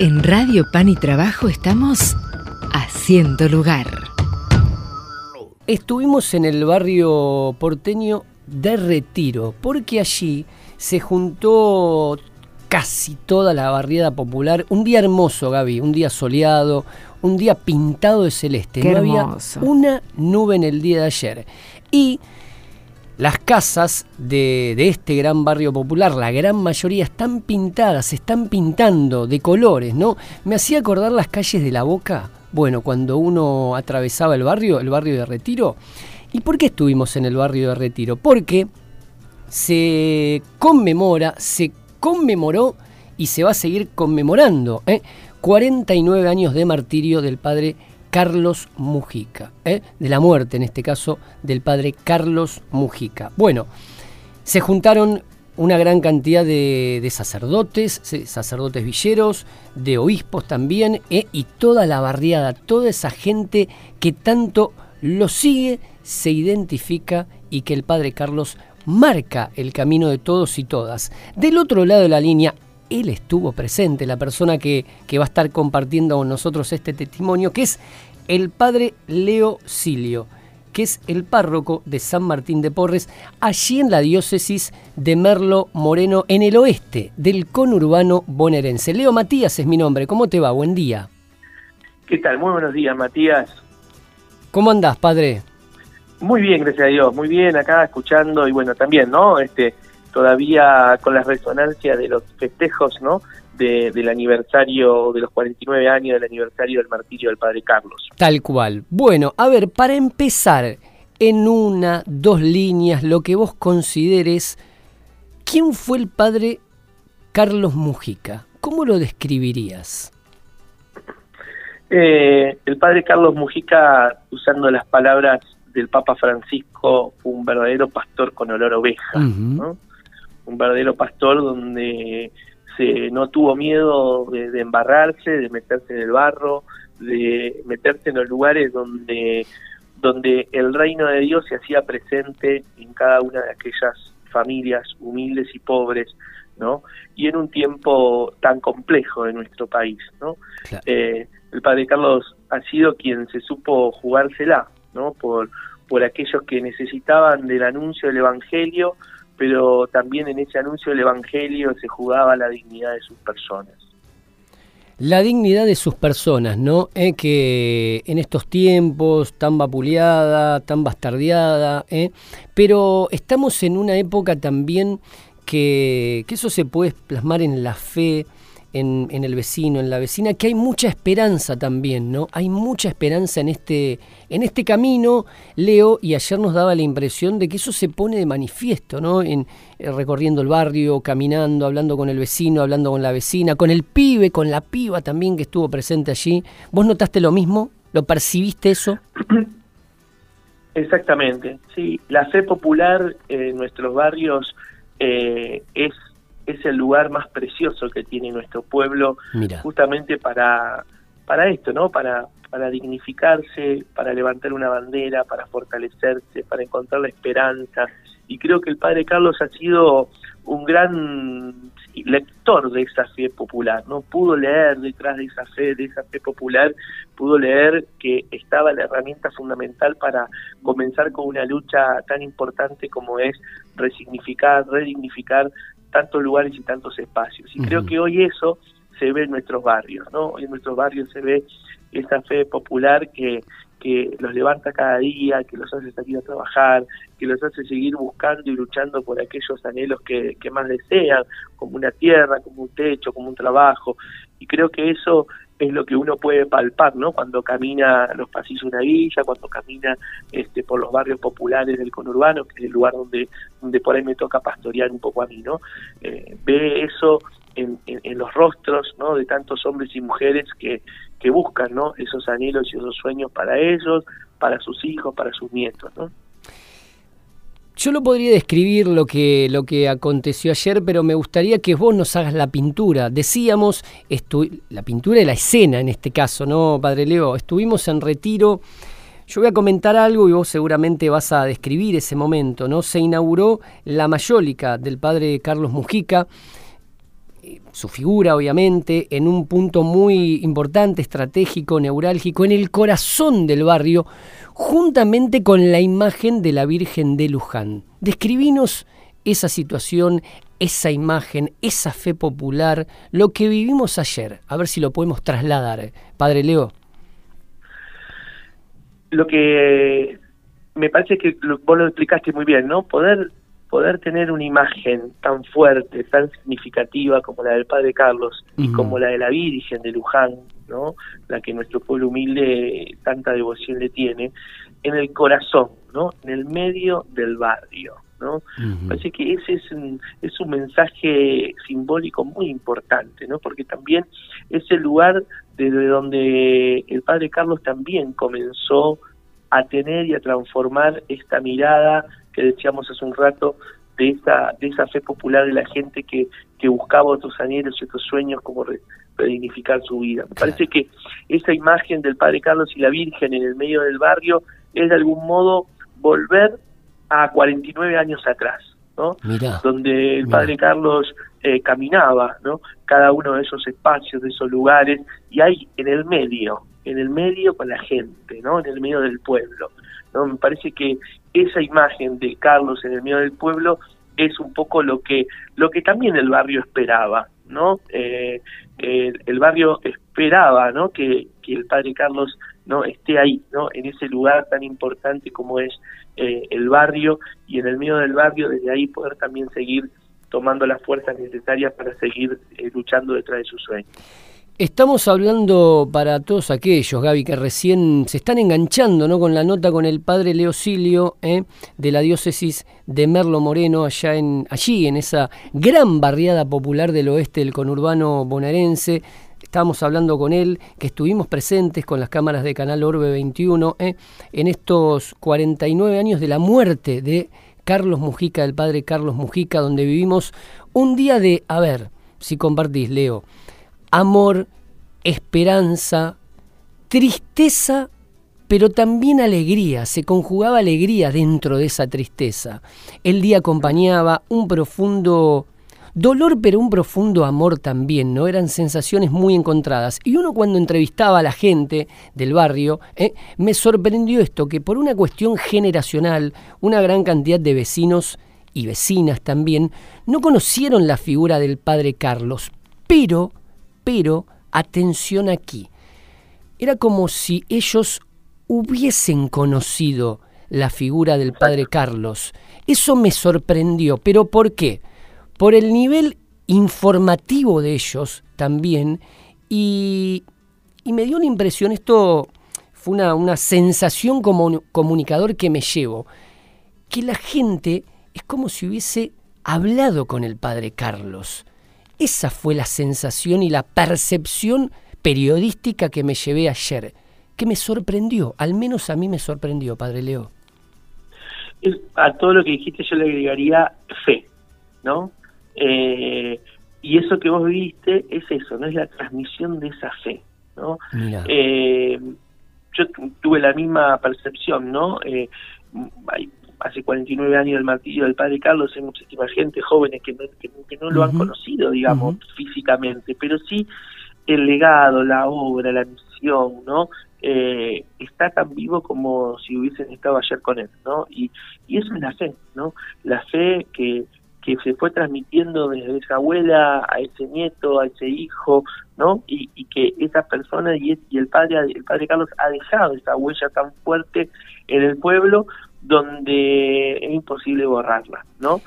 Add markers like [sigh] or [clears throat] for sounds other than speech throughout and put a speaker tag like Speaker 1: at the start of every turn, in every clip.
Speaker 1: En Radio Pan y Trabajo estamos haciendo lugar.
Speaker 2: Estuvimos en el barrio porteño de Retiro, porque allí se juntó casi toda la barriada popular. Un día hermoso, Gaby, un día soleado, un día pintado de celeste.
Speaker 1: Qué
Speaker 2: no
Speaker 1: hermoso.
Speaker 2: había una nube en el día de ayer. Y las casas de, este gran barrio popular, la gran mayoría están pintadas, se están pintando de colores, ¿no? Me hacía acordar las calles de la Boca, bueno, cuando uno atravesaba el barrio, el barrio de Retiro. ¿Y por qué estuvimos en el barrio de Retiro? Porque se conmemora, se conmemoró y se va a seguir conmemorando ¿eh? 49 años de martirio del padre Carlos Mujica, ¿eh? de la muerte en este caso del padre Carlos Mujica. Bueno, se juntaron una gran cantidad de, sacerdotes, sacerdotes villeros, de obispos también, ¿eh? y toda la barriada, toda esa gente que tanto lo sigue, se identifica y que el padre Carlos marca el camino de todos y todas. Del otro lado de la línea, él estuvo presente, la persona que, que va a estar compartiendo con nosotros este testimonio, que es el padre Leo Silio, que es el párroco de San Martín de Porres, allí en la diócesis de Merlo Moreno, en el oeste del conurbano bonaerense. Leo Matías es mi nombre, ¿cómo te va? Buen día.
Speaker 3: ¿Qué tal? Muy buenos días, Matías.
Speaker 2: ¿Cómo andás, padre?
Speaker 3: Muy bien, gracias a Dios. Muy bien, acá escuchando y bueno, también, ¿no? Este, todavía con la resonancia de los festejos, ¿no? De, del aniversario, de los 49 años del aniversario del martirio del Padre Carlos.
Speaker 2: Tal cual. Bueno, a ver, para empezar, en una, dos líneas, lo que vos consideres, ¿quién fue el padre Carlos Mujica? ¿Cómo lo describirías?
Speaker 3: Eh, el Padre Carlos Mujica, usando las palabras del Papa Francisco, fue un verdadero pastor con olor a oveja. ¿no? Un verdadero pastor donde se no tuvo miedo de, de embarrarse, de meterse en el barro, de meterse en los lugares donde donde el reino de Dios se hacía presente en cada una de aquellas familias humildes y pobres, ¿no? Y en un tiempo tan complejo de nuestro país, ¿no?
Speaker 2: Claro.
Speaker 3: Eh, el padre Carlos ha sido quien se supo jugársela, ¿no? Por, por aquellos que necesitaban del anuncio del Evangelio, pero también en ese anuncio del Evangelio se jugaba la dignidad de sus personas.
Speaker 2: La dignidad de sus personas, ¿no? Eh, que en estos tiempos tan vapuleada, tan bastardeada, ¿eh? pero estamos en una época también que, que eso se puede plasmar en la fe, en, en el vecino, en la vecina, que hay mucha esperanza también, ¿no? Hay mucha esperanza en este, en este camino, Leo, y ayer nos daba la impresión de que eso se pone de manifiesto, ¿no? En, eh, recorriendo el barrio, caminando, hablando con el vecino, hablando con la vecina, con el pibe, con la piba también que estuvo presente allí. ¿Vos notaste lo mismo? ¿Lo percibiste eso? [clears throat]
Speaker 3: Exactamente, sí. La fe popular en nuestros barrios eh, es, es el lugar más precioso que tiene nuestro pueblo
Speaker 2: Mira,
Speaker 3: justamente para, para esto, ¿no? Para, para dignificarse, para levantar una bandera, para fortalecerse, para encontrar la esperanza. Y creo que el Padre Carlos ha sido un gran lector de esa fe popular, ¿no? Pudo leer detrás de esa fe, de esa fe popular, pudo leer que estaba la herramienta fundamental para comenzar con una lucha tan importante como es resignificar, redignificar tantos lugares y tantos espacios. Y creo que hoy eso se ve en nuestros barrios, ¿no? Hoy en nuestros barrios se ve esa fe popular que, que los levanta cada día, que los hace salir a trabajar, que los hace seguir buscando y luchando por aquellos anhelos que, que más desean, como una tierra, como un techo, como un trabajo. Y creo que eso es lo que uno puede palpar, ¿no? Cuando camina los pasillos de una villa, cuando camina este, por los barrios populares del conurbano, que es el lugar donde, donde por ahí me toca pastorear un poco a mí, ¿no? Eh, ve eso en, en, los rostros, ¿no? De tantos hombres y mujeres que, que buscan, ¿no? Esos anhelos y esos sueños para ellos, para sus hijos, para sus nietos, ¿no?
Speaker 2: Yo lo podría describir lo que, lo que aconteció ayer, pero me gustaría que vos nos hagas la pintura. Decíamos, la pintura de la escena en este caso, ¿no, Padre Leo? Estuvimos en retiro. Yo voy a comentar algo y vos seguramente vas a describir ese momento, ¿no? Se inauguró la mayólica del padre Carlos Mujica. Su figura obviamente, en un punto muy importante, estratégico, neurálgico, en el corazón del barrio, juntamente con la imagen de la Virgen de Luján. Describinos esa situación, esa imagen, esa fe popular, lo que vivimos ayer, a ver si lo podemos trasladar. Padre Leo.
Speaker 3: Lo que me parece que vos lo explicaste muy bien, ¿no? Poder poder tener una imagen tan fuerte, tan significativa como la del Padre Carlos y como la de la Virgen de Luján, ¿no? La que nuestro pueblo humilde tanta devoción le tiene, en el corazón, ¿no? En el medio del barrio, ¿no? Parece que ese es un, es un mensaje simbólico muy importante, ¿no? Porque también es el lugar desde donde el Padre Carlos también comenzó a tener y a transformar esta mirada que decíamos hace un rato de esa, de esa fe popular de la gente que, que buscaba otros anhelos y otros sueños como redignificar su vida. Me parece que esa imagen del Padre Carlos y la Virgen en el medio del barrio es de algún modo volver a 49 años atrás, ¿no? Donde el Padre Carlos eh, caminaba, ¿no? Cada uno de esos espacios, de esos lugares, y hay en el medio, en el medio con la gente, ¿no? En el medio del pueblo. ¿no? Me parece que esa imagen de Carlos en el medio del pueblo es un poco lo que lo que también el barrio esperaba, ¿no? Eh, el, barrio esperaba, ¿no? Que, que, el padre Carlos no esté ahí, ¿no? En ese lugar tan importante como es eh, el barrio y en el medio del barrio desde ahí poder también seguir tomando las fuerzas necesarias para seguir eh, luchando detrás de sus sueños.
Speaker 2: Estamos hablando para todos aquellos, Gaby, que recién se están enganchando ¿no? con la nota con el padre Leocilio ¿eh? de la diócesis de Merlo Moreno, allá en, allí, en esa gran barriada popular del oeste del conurbano bonaerense. Estábamos hablando con él, que estuvimos presentes con las cámaras de Canal Orbe 21 ¿eh? en estos 49 años de la muerte de Carlos Mujica, del padre Carlos Mujica, donde vivimos un día de, a ver, si compartís, Leo, amor, esperanza, tristeza, pero también alegría, se conjugaba alegría dentro de esa tristeza. El día acompañaba un profundo dolor, pero un profundo amor también, ¿no? Eran sensaciones muy encontradas. Y uno cuando entrevistaba a la gente del barrio, ¿eh? me sorprendió esto, que por una cuestión generacional, una gran cantidad de vecinos y vecinas también no conocieron la figura del padre Carlos, pero pero, atención aquí, era como si ellos hubiesen conocido la figura del padre Carlos. Eso me sorprendió, pero ¿por qué? Por el nivel informativo de ellos también y, me dio una impresión, esto fue una, una sensación como comunicador que me llevo, que la gente es como si hubiese hablado con el padre Carlos. Esa fue la sensación y la percepción periodística que me llevé ayer, que me sorprendió, al menos a mí me sorprendió, Padre Leo.
Speaker 3: a todo lo que dijiste yo le agregaría fe, ¿no? Eh, y eso que vos viste es eso, ¿no? Es la transmisión de esa fe, ¿no? Eh, yo tuve la misma percepción, ¿no? Eh, hay hace 49 años el martillo del padre Carlos, hay muchísima gente, jóvenes que no, que, no lo han conocido, digamos, físicamente, pero sí el legado, la obra, la misión, ¿no? Eh, está tan vivo como si hubiesen estado ayer con él, ¿no? Y, y eso es la fe, ¿no? La fe que, que se fue transmitiendo desde esa abuela a ese nieto, a ese hijo, ¿no? Y, y que esa persona y, y el padre el padre Carlos ha dejado esa huella tan fuerte en el pueblo donde es imposible borrarla, ¿no?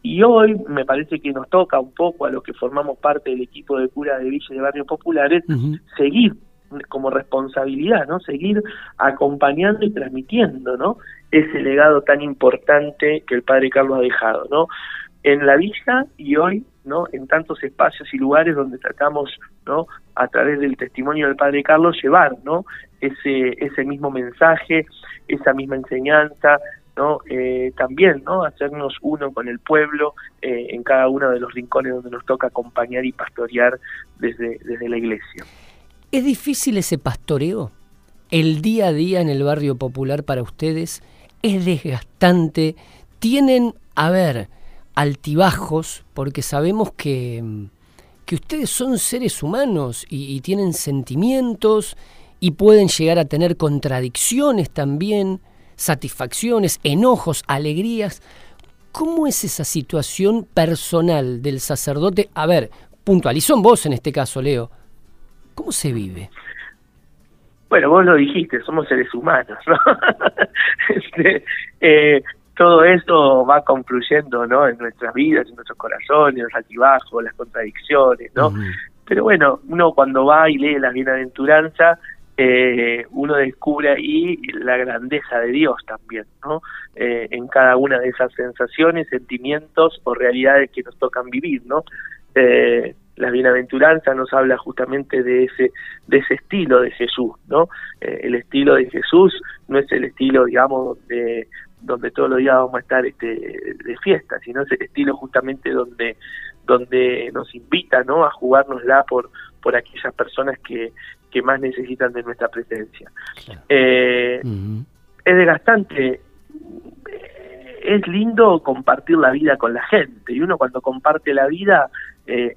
Speaker 3: Y hoy me parece que nos toca un poco a los que formamos parte del equipo de cura de Villa y de Barrios Populares seguir como responsabilidad, ¿no? Seguir acompañando y transmitiendo, ¿no? Ese legado tan importante que el padre Carlos ha dejado, ¿no? En la villa y hoy, ¿no? En tantos espacios y lugares donde tratamos, ¿no? A través del testimonio del padre Carlos llevar, ¿no? Ese ese mismo mensaje, esa misma enseñanza, ¿no? Eh, también, ¿no? Hacernos uno con el pueblo eh, en cada uno de los rincones donde nos toca acompañar y pastorear desde, desde la iglesia.
Speaker 2: ¿Es difícil ese pastoreo? ¿El día a día en el barrio popular para ustedes es desgastante? ¿Tienen, a ver, altibajos? Porque sabemos que, que ustedes son seres humanos y, tienen sentimientos y pueden llegar a tener contradicciones también, satisfacciones, enojos, alegrías. ¿Cómo es esa situación personal del sacerdote? A ver, puntualizó en vos en este caso, Leo. ¿Cómo se vive?
Speaker 3: Bueno, vos lo dijiste, somos seres humanos, ¿no? [laughs] este, eh, todo eso va confluyendo, ¿no? En nuestras vidas, en nuestros corazones, los altibajos, las contradicciones, ¿no? Pero bueno, uno cuando va y lee las bienaventuranzas, eh, uno descubre ahí la grandeza de Dios también, ¿no? Eh, en cada una de esas sensaciones, sentimientos o realidades que nos tocan vivir, ¿no? Eh, la bienaventuranza nos habla justamente de ese de ese estilo de Jesús, ¿no? Eh, el estilo de Jesús no es el estilo, digamos, de donde todos los días vamos a estar este, de fiesta, sino es el estilo justamente donde donde nos invita, ¿no? A jugárnosla por por aquellas personas que, que más necesitan de nuestra presencia. Eh, es desgastante es lindo compartir la vida con la gente y uno cuando comparte la vida eh,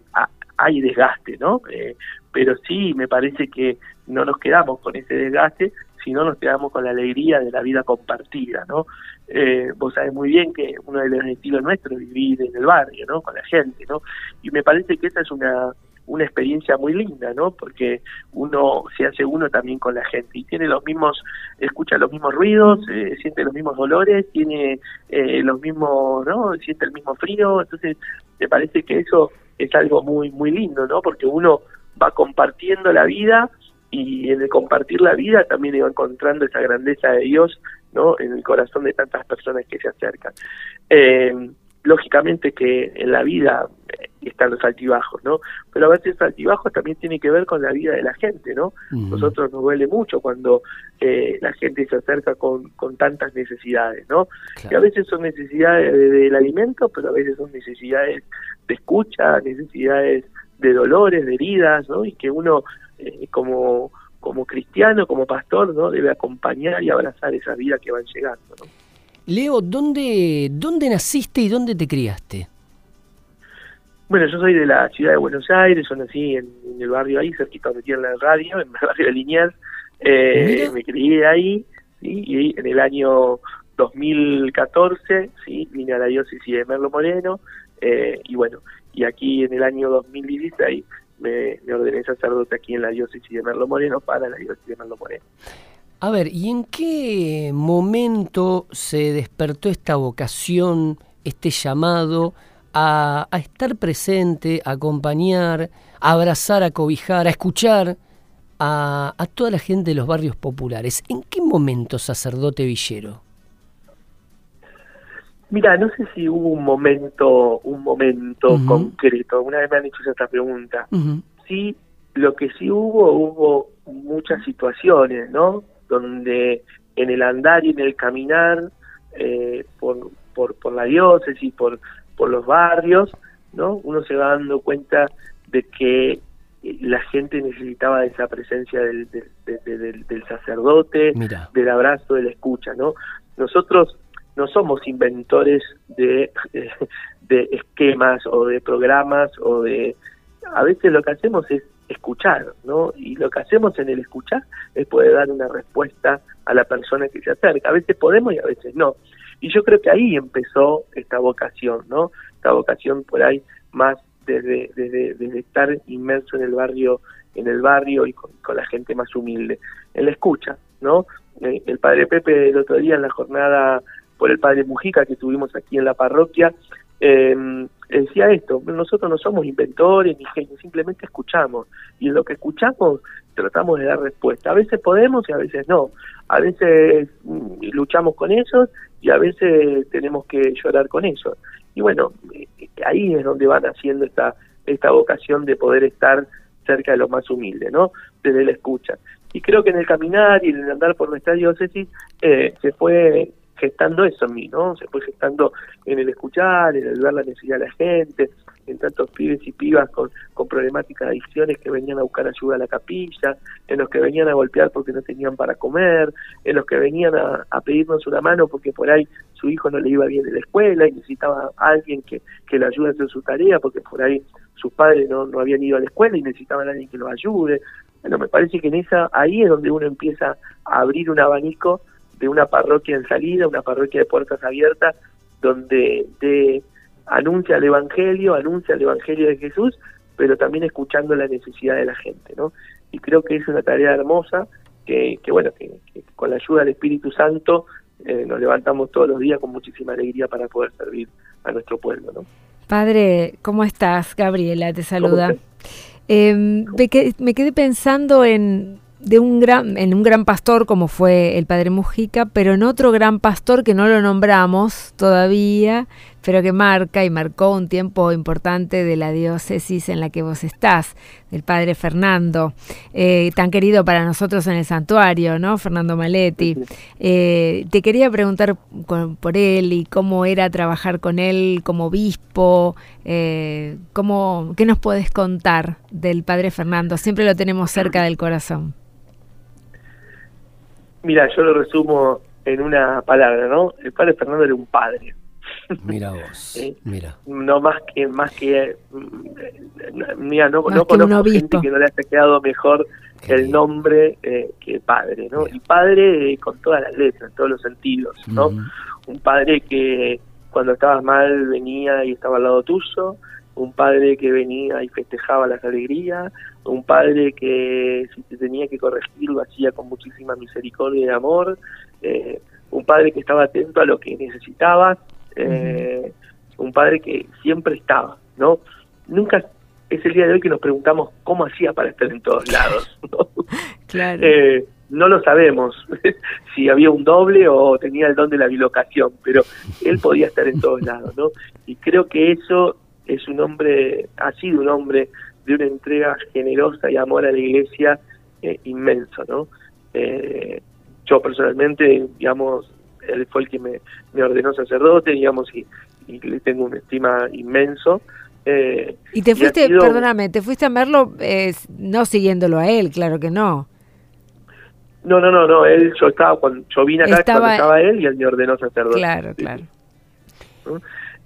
Speaker 3: hay desgaste, ¿no? Eh, pero sí me parece que no nos quedamos con ese desgaste, sino nos quedamos con la alegría de la vida compartida, ¿no? Eh, vos sabés muy bien que uno de los estilos nuestros es vivir en el barrio, ¿no? Con la gente, ¿no? Y me parece que esa es una una experiencia muy linda, ¿no? Porque uno se hace uno también con la gente y tiene los mismos, escucha los mismos ruidos, eh, siente los mismos dolores, tiene eh, los mismos, ¿no? Siente el mismo frío, entonces me parece que eso es algo muy muy lindo, ¿no? Porque uno va compartiendo la vida y en el compartir la vida también va encontrando esa grandeza de Dios, ¿no? En el corazón de tantas personas que se acercan. Eh, lógicamente que en la vida están los altibajos, ¿no? Pero a veces altibajos también tiene que ver con la vida de la gente, ¿no? Nosotros nos duele mucho cuando eh, la gente se acerca con, con tantas necesidades, ¿no? Que a veces son necesidades del alimento, pero a veces son necesidades de escucha, necesidades de dolores, de heridas, ¿no? Y que uno eh, como como cristiano, como pastor, ¿no? Debe acompañar y abrazar esa vida que van llegando, ¿no?
Speaker 2: Leo, ¿dónde, ¿dónde naciste y dónde te criaste?
Speaker 3: Bueno, yo soy de la ciudad de Buenos Aires, yo nací en, el barrio ahí, cerquita donde tiene la radio, en el barrio de Liniers. Eh, me crié ahí, ¿sí? y en el año 2014 ¿sí? vine a la diócesis de Merlo Moreno, eh, y bueno, y aquí en el año 2016 me, me ordené sacerdote aquí en la diócesis de Merlo Moreno para la diócesis de Merlo Moreno.
Speaker 2: A ver, ¿y en qué momento se despertó esta vocación, este llamado a, estar presente, a acompañar, a abrazar, a cobijar, a escuchar a, toda la gente de los barrios populares? ¿En qué momento, sacerdote Villero?
Speaker 3: Mira, no sé si hubo un momento, un momento concreto. Una vez me han hecho esta pregunta. Sí, lo que sí hubo, hubo muchas situaciones, ¿no? Donde en el andar y en el caminar eh, por, por, por la diócesis, por, por los barrios, ¿no? Uno se va dando cuenta de que la gente necesitaba esa presencia del, del, sacerdote, del abrazo, de la escucha, ¿no? Nosotros no somos inventores de, de esquemas o de programas o de... A veces lo que hacemos es escuchar, ¿no? Y lo que hacemos en el escuchar es poder dar una respuesta a la persona que se acerca. A veces podemos y a veces no. Y yo creo que ahí empezó esta vocación, ¿no? Esta vocación por ahí más desde, desde, estar inmerso en el barrio, en el barrio y con, la gente más humilde, en la escucha, ¿no? Eh, el padre Pepe el otro día en la jornada por el padre Mujica que tuvimos aquí en la parroquia, eh, decía esto, nosotros no somos inventores ni genios, simplemente escuchamos y en lo que escuchamos tratamos de dar respuesta. A veces podemos y a veces no. A veces mm, luchamos con ellos y a veces tenemos que llorar con ellos. Y bueno, eh, ahí es donde van haciendo esta, esta vocación de poder estar cerca de lo más humilde, ¿no? Desde la escucha. Y creo que en el caminar y en el andar por nuestra diócesis eh, se fue gestando eso en mí, ¿no? Se fue gestando en el escuchar, en el ver la necesidad de la gente, en tantos pibes y pibas con, con problemáticas de adicciones que venían a buscar ayuda a la capilla, en los que venían a golpear porque no tenían para comer, en los que venían a, a pedirnos una mano porque por ahí su hijo no le iba bien en la escuela y necesitaba alguien que, que le ayude a hacer su tarea porque por ahí sus padres no, no habían ido a la escuela y necesitaban a alguien que los ayude. Bueno, me parece que en esa ahí es donde uno empieza a abrir un abanico de una parroquia en salida, una parroquia de puertas abiertas, donde de, anuncia el Evangelio, anuncia el Evangelio de Jesús, pero también escuchando la necesidad de la gente, ¿no? Y creo que es una tarea hermosa que, que bueno, que, con la ayuda del Espíritu Santo eh, nos levantamos todos los días con muchísima alegría para poder servir a nuestro pueblo, ¿no?
Speaker 4: Padre, ¿cómo estás? Gabriela te saluda. Eh, me, quedé, me quedé pensando en de un gran, en un gran pastor como fue el padre Mujica, pero en otro gran pastor que no lo nombramos todavía, pero que marca y marcó un tiempo importante de la diócesis en la que vos estás, del padre Fernando, eh, tan querido para nosotros en el santuario, ¿no? Fernando Maletti. Eh, te quería preguntar por él y cómo era trabajar con él como obispo, eh, cómo, ¿qué nos puedes contar del padre Fernando? Siempre lo tenemos cerca del corazón.
Speaker 3: Mira, yo lo resumo en una palabra, ¿no? El padre Fernando era un padre.
Speaker 2: Mira [laughs] vos, mira.
Speaker 3: No más que, más que, mm, mira, no, no conozco gente que no le haya quedado mejor el nombre eh, que padre, ¿no? Y padre eh, con todas las letras, en todos los sentidos, ¿no? Un padre que cuando estabas mal venía y estaba al lado tuyo, un padre que venía y festejaba las alegrías, un padre que si te tenía que corregir lo hacía con muchísima misericordia y amor, eh, un padre que estaba atento a lo que necesitabas, eh, un padre que siempre estaba, ¿no? Nunca es el día de hoy que nos preguntamos cómo hacía para estar en todos lados, ¿no? [laughs]
Speaker 4: claro.
Speaker 3: Eh, no lo sabemos [laughs] si había un doble o tenía el don de la bilocación, pero él podía estar en todos lados, ¿no? Y creo que eso es un hombre, ha sido un hombre de una entrega generosa y amor a la iglesia eh, inmenso, ¿no? Eh, yo personalmente, digamos, él fue el que me, ordenó sacerdote, digamos, y, le tengo una estima inmenso.
Speaker 4: Eh, y te fuiste, perdóname, te fuiste a verlo no siguiéndolo a él, claro que no.
Speaker 3: No, no, no, no, él, yo estaba, cuando yo vine acá estaba, cuando estaba él y él me ordenó sacerdote.
Speaker 4: Claro, claro.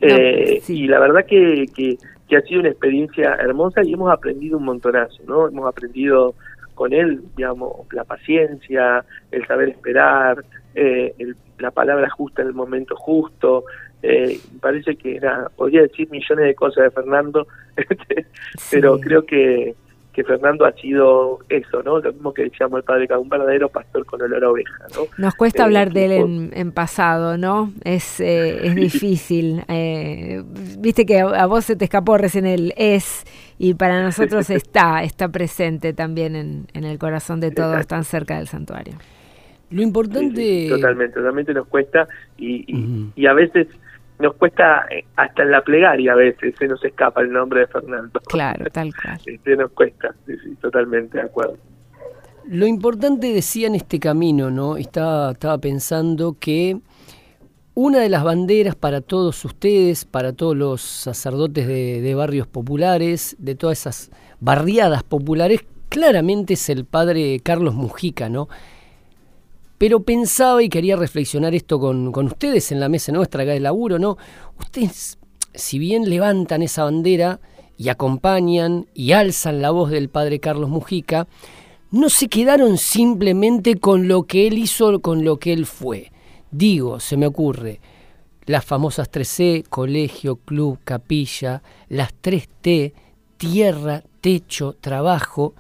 Speaker 3: Eh, y la verdad que, que, ha sido una experiencia hermosa y hemos aprendido un montonazo, ¿no? Hemos aprendido con él, digamos, la paciencia, el saber esperar, eh, la palabra justa en el momento justo. Eh, parece que era, podría decir millones de cosas de Fernando, [laughs] este, pero creo que, que Fernando ha sido eso, ¿no? Lo mismo que decíamos el padre, un verdadero pastor con olor a oveja, ¿no?
Speaker 4: Nos cuesta eh, hablar de él en, pasado, ¿no? Es, eh, es difícil. Eh, viste que a, vos se te escapó recién el es y para nosotros [laughs] está, está presente también en, en el corazón de todos, tan cerca del santuario.
Speaker 2: Lo importante...
Speaker 3: totalmente, totalmente nos cuesta y, y a veces nos cuesta eh, hasta en la plegaria a veces se nos escapa el nombre de Fernando.
Speaker 4: Claro, tal cual. [laughs]
Speaker 3: Este, nos cuesta, sí, sí, totalmente de acuerdo.
Speaker 2: Lo importante decía en este camino, ¿no? Estaba, estaba pensando que una de las banderas para todos ustedes, para todos los sacerdotes de, de barrios populares, de todas esas barriadas populares, claramente es el padre Carlos Mujica, ¿no? Pero pensaba y quería reflexionar esto con, ustedes en la mesa nuestra acá de laburo, ¿no? Ustedes, si bien levantan esa bandera y acompañan y alzan la voz del padre Carlos Mujica, no se quedaron simplemente con lo que él hizo, con lo que él fue. Digo, se me ocurre, las famosas 3C, colegio, club, capilla, las 3T, tierra, techo, trabajo,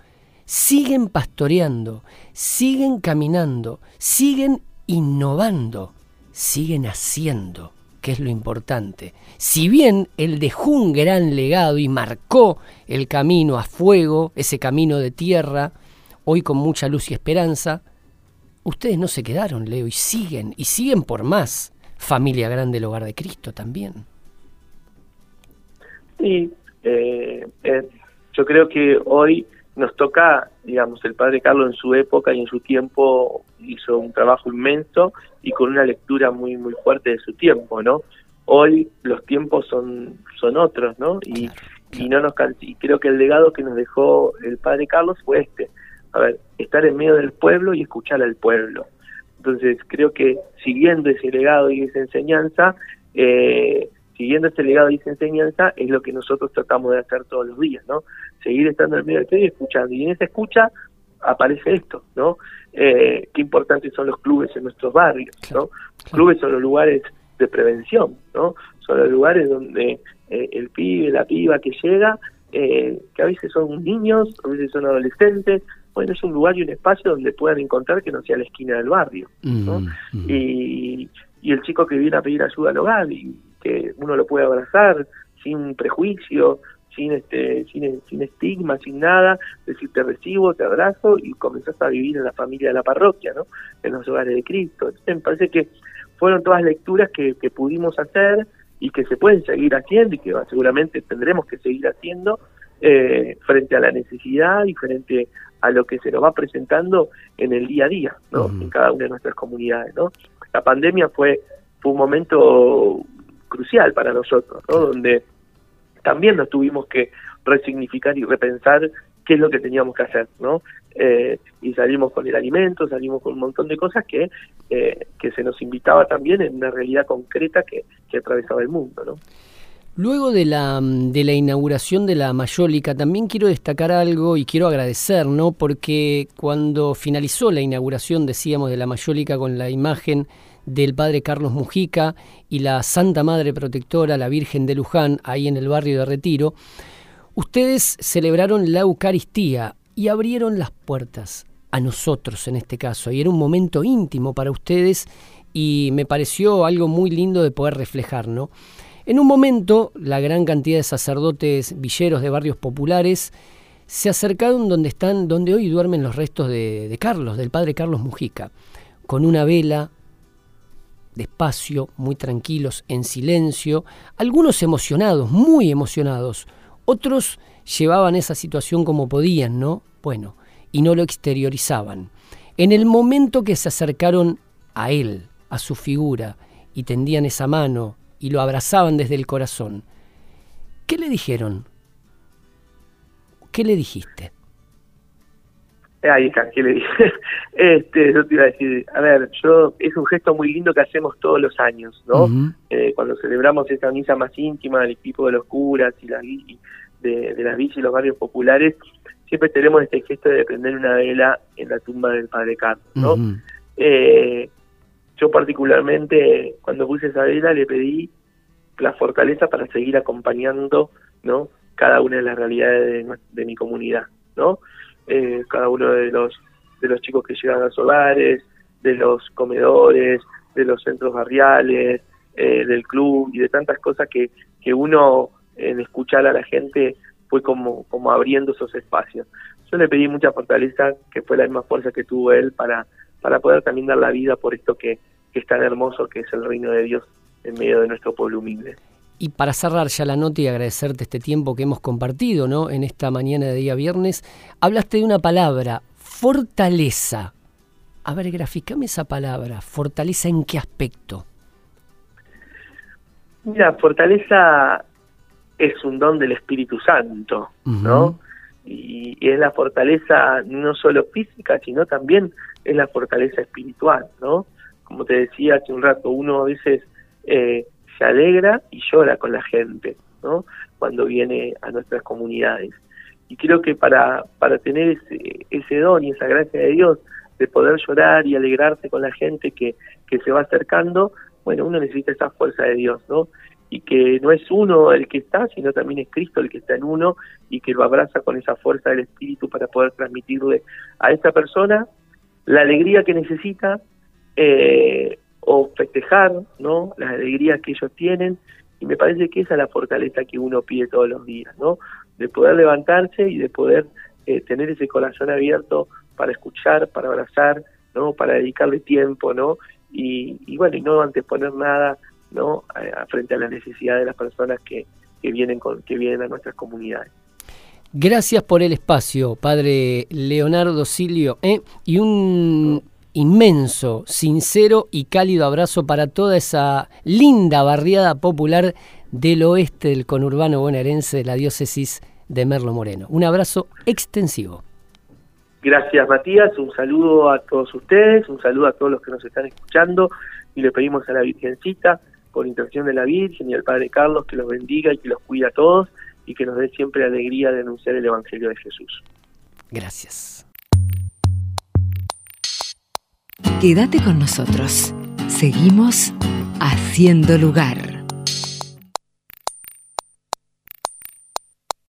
Speaker 2: siguen pastoreando, siguen caminando, siguen innovando, siguen haciendo, que es lo importante. Si bien él dejó un gran legado y marcó el camino a fuego, ese camino de tierra, hoy con mucha luz y esperanza, ustedes no se quedaron, Leo, y siguen, y siguen por más. Familia Grande, el Hogar de Cristo también.
Speaker 3: Sí, eh, eh, yo creo que hoy nos toca, digamos, el padre Carlos en su época y en su tiempo hizo un trabajo inmenso y con una lectura muy muy fuerte de su tiempo, ¿no? Hoy los tiempos son son otros, ¿no? Y, y no nos y creo que el legado que nos dejó el padre Carlos fue este, a ver, estar en medio del pueblo y escuchar al pueblo. Entonces creo que siguiendo ese legado y esa enseñanza, eh, siguiendo este legado de esa enseñanza, es lo que nosotros tratamos de hacer todos los días, ¿no? Seguir estando en el medio del y escuchando. Y en esa escucha aparece esto, ¿no? Eh, qué importantes son los clubes en nuestros barrios, ¿no? Clubes son los lugares de prevención, ¿no? Son los lugares donde eh, el pibe, la piba que llega, eh, que a veces son niños, a veces son adolescentes, bueno, es un lugar y un espacio donde puedan encontrar que no sea la esquina del barrio, ¿no? Mm, mm. Y, y el chico que viene a pedir ayuda al hogar y que uno lo puede abrazar sin prejuicio, sin este sin, sin estigma, sin nada, decir te recibo, te abrazo y comenzás a vivir en la familia de la parroquia, ¿no? En los hogares de Cristo. Entonces, me parece que fueron todas lecturas que, que pudimos hacer y que se pueden seguir haciendo y que seguramente tendremos que seguir haciendo eh, frente a la necesidad y frente a lo que se nos va presentando en el día a día, ¿no? En cada una de nuestras comunidades, ¿no? La pandemia fue, fue un momento crucial para nosotros, ¿no? Donde también nos tuvimos que resignificar y repensar qué es lo que teníamos que hacer, ¿no? Eh, y salimos con el alimento, salimos con un montón de cosas que, eh, que se nos invitaba también en una realidad concreta que, que atravesaba el mundo, ¿no?
Speaker 2: Luego de la, de la inauguración de la Mayólica, también quiero destacar algo y quiero agradecer, ¿no? Porque cuando finalizó la inauguración, decíamos, de la Mayólica con la imagen del Padre Carlos Mujica y la Santa Madre Protectora, la Virgen de Luján, ahí en el barrio de Retiro, ustedes celebraron la Eucaristía y abrieron las puertas a nosotros en este caso. Y era un momento íntimo para ustedes y me pareció algo muy lindo de poder reflejar, ¿no? En un momento, la gran cantidad de sacerdotes villeros de barrios populares se acercaron donde están, donde hoy duermen los restos de, de Carlos, del padre Carlos Mujica, con una vela, despacio, muy tranquilos, en silencio, algunos emocionados, muy emocionados, otros llevaban esa situación como podían, ¿no? Bueno, y no lo exteriorizaban. En el momento que se acercaron a él, a su figura, y tendían esa mano y lo abrazaban desde el corazón. ¿Qué le dijeron? ¿Qué le dijiste?
Speaker 3: Ahí está, ¿qué le dije? [laughs] Este, yo te iba a decir, a ver, yo es un gesto muy lindo que hacemos todos los años, ¿no? Eh, cuando celebramos esta misa más íntima del equipo de los curas y, de las villas y los barrios populares, siempre tenemos este gesto de prender una vela en la tumba del Padre Carlos, ¿no? eh, yo particularmente, cuando puse esa vela, le pedí la fortaleza para seguir acompañando, ¿no? Cada una de las realidades de, mi comunidad, ¿no? Eh, cada uno de los de los chicos que llegan a los hogares, de los comedores, de los centros barriales, eh, del club y de tantas cosas que, que uno en escuchar a la gente fue como, como abriendo esos espacios. Yo le pedí mucha fortaleza, que fue la misma fuerza que tuvo él para para poder también dar la vida por esto que, es tan hermoso, que es el reino de Dios en medio de nuestro pueblo humilde.
Speaker 2: Y para cerrar ya la nota y agradecerte este tiempo que hemos compartido ¿no? en esta mañana de día viernes, hablaste de una palabra, fortaleza. A ver, graficame esa palabra, fortaleza en qué aspecto.
Speaker 3: Mira, fortaleza es un don del Espíritu Santo, ¿no? y, es la fortaleza no solo física, sino también es la fortaleza espiritual, ¿no? Como te decía hace un rato, uno a veces eh, se alegra y llora con la gente, ¿no? Cuando viene a nuestras comunidades. Y creo que para, para tener ese, ese don y esa gracia de Dios, de poder llorar y alegrarse con la gente que, que se va acercando, bueno, uno necesita esa fuerza de Dios, ¿no? y que no es uno el que está, sino también es Cristo el que está en uno y que lo abraza con esa fuerza del Espíritu para poder transmitirle a esa persona la alegría que necesita eh, o festejar no la alegría que ellos tienen y me parece que esa es la fortaleza que uno pide todos los días no de poder levantarse y de poder eh, tener ese corazón abierto para escuchar para abrazar no para dedicarle tiempo no y, y bueno y no anteponer nada ¿no? frente a la necesidad de las personas que, que, vienen con, que vienen a nuestras comunidades.
Speaker 2: Gracias por el espacio, padre Leonardo Silio, ¿eh? y un inmenso, sincero y cálido abrazo para toda esa linda barriada popular del oeste del conurbano bonaerense de la diócesis de Merlo Moreno. Un abrazo extensivo.
Speaker 3: Gracias Matías, un saludo a todos ustedes, un saludo a todos los que nos están escuchando y le pedimos a la Virgencita por intercesión de la Virgen y el Padre Carlos, que los bendiga y que los cuida a todos y que nos dé siempre alegría de anunciar el Evangelio de Jesús.
Speaker 2: Gracias.
Speaker 4: Quédate con nosotros. Seguimos haciendo lugar.